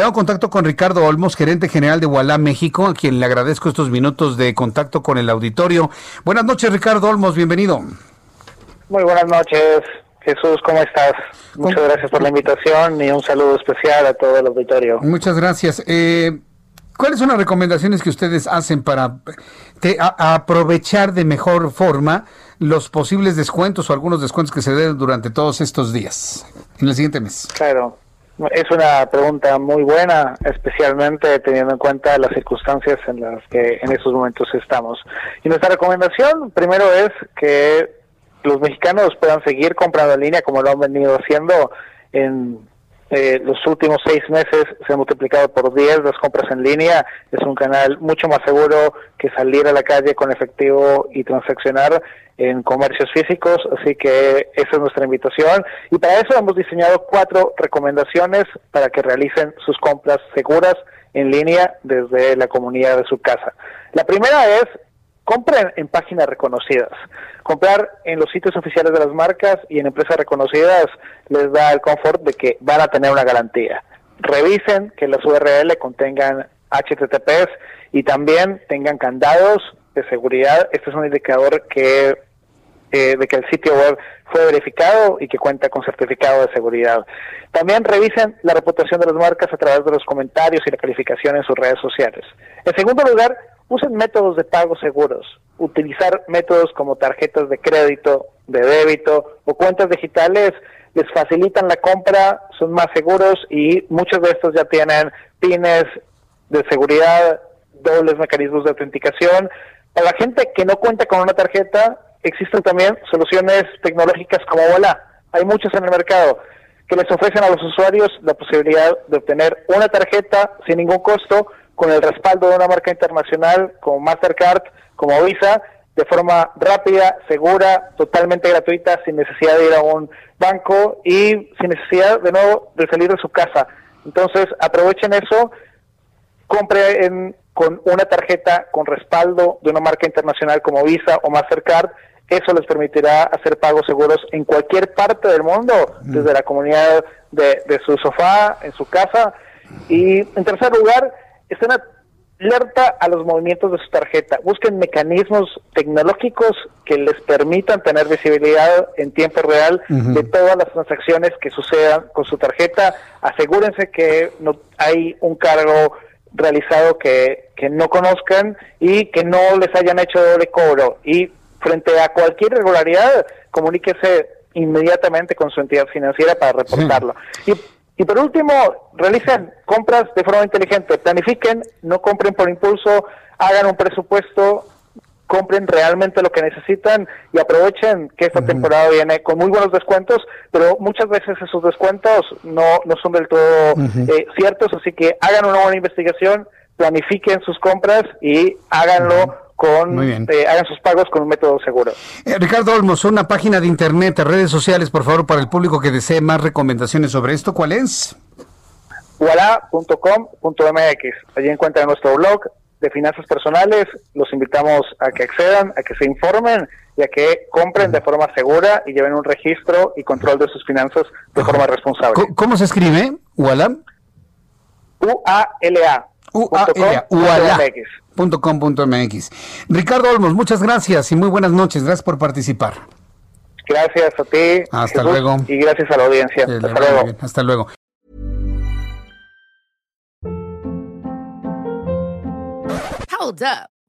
Tengo contacto con Ricardo Olmos, gerente general de Walla México, a quien le agradezco estos minutos de contacto con el auditorio. Buenas noches, Ricardo Olmos, bienvenido. Muy buenas noches, Jesús, ¿cómo estás? Muchas gracias por la invitación y un saludo especial a todo el auditorio. Muchas gracias. Eh, ¿Cuáles son las recomendaciones que ustedes hacen para aprovechar de mejor forma los posibles descuentos o algunos descuentos que se den durante todos estos días en el siguiente mes? Claro. Es una pregunta muy buena, especialmente teniendo en cuenta las circunstancias en las que en estos momentos estamos. Y nuestra recomendación primero es que los mexicanos puedan seguir comprando en línea como lo han venido haciendo en eh, los últimos seis meses se ha multiplicado por 10 las compras en línea. Es un canal mucho más seguro que salir a la calle con efectivo y transaccionar en comercios físicos. Así que esa es nuestra invitación. Y para eso hemos diseñado cuatro recomendaciones para que realicen sus compras seguras en línea desde la comunidad de su casa. La primera es compren en páginas reconocidas. Comprar en los sitios oficiales de las marcas y en empresas reconocidas les da el confort de que van a tener una garantía. Revisen que las URL contengan HTTPS y también tengan candados de seguridad. Este es un indicador que eh, de que el sitio web fue verificado y que cuenta con certificado de seguridad. También revisen la reputación de las marcas a través de los comentarios y la calificación en sus redes sociales. En segundo lugar, usen métodos de pago seguros. Utilizar métodos como tarjetas de crédito, de débito o cuentas digitales les facilitan la compra, son más seguros y muchos de estos ya tienen pines de seguridad, dobles mecanismos de autenticación. Para la gente que no cuenta con una tarjeta, existen también soluciones tecnológicas como Vola. Hay muchas en el mercado que les ofrecen a los usuarios la posibilidad de obtener una tarjeta sin ningún costo con el respaldo de una marca internacional como Mastercard, como Visa, de forma rápida, segura, totalmente gratuita, sin necesidad de ir a un banco y sin necesidad de nuevo de salir de su casa. Entonces, aprovechen eso, compre con una tarjeta con respaldo de una marca internacional como Visa o Mastercard. Eso les permitirá hacer pagos seguros en cualquier parte del mundo, mm. desde la comunidad de, de su sofá, en su casa. Y en tercer lugar, estén alerta a los movimientos de su tarjeta. Busquen mecanismos tecnológicos que les permitan tener visibilidad en tiempo real de todas las transacciones que sucedan con su tarjeta. Asegúrense que no hay un cargo realizado que, que no conozcan y que no les hayan hecho doble cobro. Y frente a cualquier irregularidad, comuníquese inmediatamente con su entidad financiera para reportarlo. Y y por último, realicen compras de forma inteligente, planifiquen, no compren por impulso, hagan un presupuesto, compren realmente lo que necesitan y aprovechen que esta temporada viene con muy buenos descuentos, pero muchas veces esos descuentos no, no son del todo eh, ciertos, así que hagan una buena investigación, planifiquen sus compras y háganlo con eh, hagan sus pagos con un método seguro. Eh, Ricardo Olmos, una página de internet, redes sociales, por favor, para el público que desee más recomendaciones sobre esto, ¿cuál es? Wala.com.mx. Allí encuentran nuestro blog de finanzas personales. Los invitamos a que accedan, a que se informen y a que compren de forma segura y lleven un registro y control de sus finanzas de forma responsable. ¿Cómo, se escribe? Wala. U-A-L-A. .com.mx. Ricardo Olmos, muchas gracias y muy buenas noches. Gracias por participar. Gracias a ti. Hasta luego. Y gracias a la audiencia. Hasta luego. Hasta luego. Hold up.